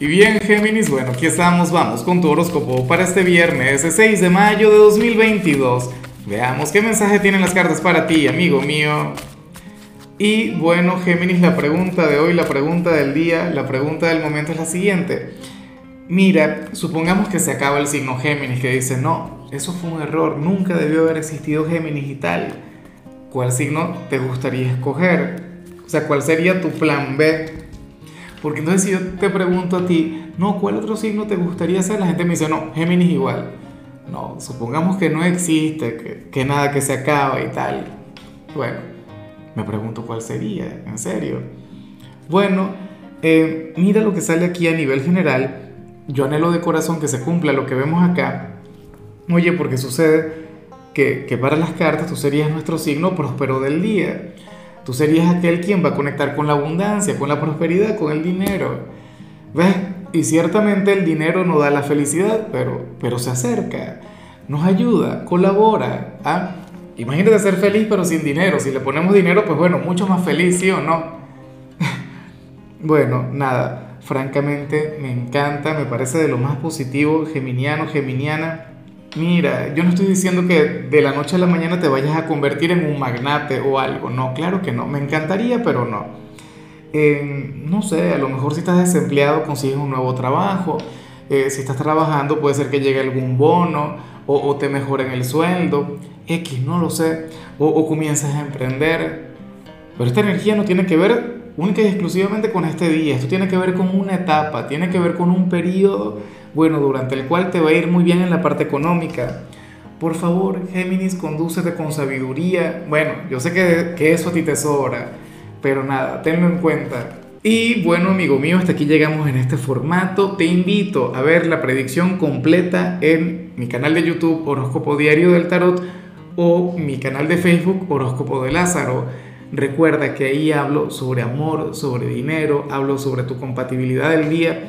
Y bien, Géminis, bueno, aquí estamos, vamos con tu horóscopo para este viernes, 6 de mayo de 2022. Veamos qué mensaje tienen las cartas para ti, amigo mío. Y bueno, Géminis, la pregunta de hoy, la pregunta del día, la pregunta del momento es la siguiente. Mira, supongamos que se acaba el signo Géminis, que dice, no, eso fue un error, nunca debió haber existido Géminis y tal. ¿Cuál signo te gustaría escoger? O sea, ¿cuál sería tu plan B? Porque entonces si yo te pregunto a ti, no, ¿cuál otro signo te gustaría ser? La gente me dice, no, Géminis igual. No, supongamos que no existe, que, que nada que se acaba y tal. Bueno, me pregunto cuál sería, en serio. Bueno, eh, mira lo que sale aquí a nivel general. Yo anhelo de corazón que se cumpla lo que vemos acá. Oye, porque sucede que, que para las cartas tú serías nuestro signo próspero del día. Tú serías aquel quien va a conectar con la abundancia, con la prosperidad, con el dinero. ¿Ves? Y ciertamente el dinero no da la felicidad, pero, pero se acerca, nos ayuda, colabora. ¿ah? Imagínate ser feliz pero sin dinero. Si le ponemos dinero, pues bueno, mucho más feliz, ¿sí o no? bueno, nada, francamente me encanta, me parece de lo más positivo, geminiano, geminiana Mira, yo no estoy diciendo que de la noche a la mañana te vayas a convertir en un magnate o algo, no, claro que no, me encantaría, pero no. no sé, a lo mejor si estás desempleado consigues un nuevo trabajo, eh, si estás trabajando puede ser que llegue algún bono o, te mejoren el sueldo, X, no lo sé, o, o comiences a emprender, pero esta energía no tiene que ver única y exclusivamente con este día, esto tiene que ver con una etapa, tiene que ver con un periodo bueno, durante el cual te va a ir muy bien en la parte económica. Por favor, Géminis, condúcete con sabiduría. Bueno, yo sé que, que eso a ti te sobra, pero nada, tenlo en cuenta. Y bueno, amigo mío, hasta aquí llegamos en este formato. Te invito a ver la predicción completa en mi canal de YouTube Horóscopo Diario del Tarot o mi canal de Facebook Horóscopo de Lázaro. Recuerda que ahí hablo sobre amor, sobre dinero, hablo sobre tu compatibilidad del día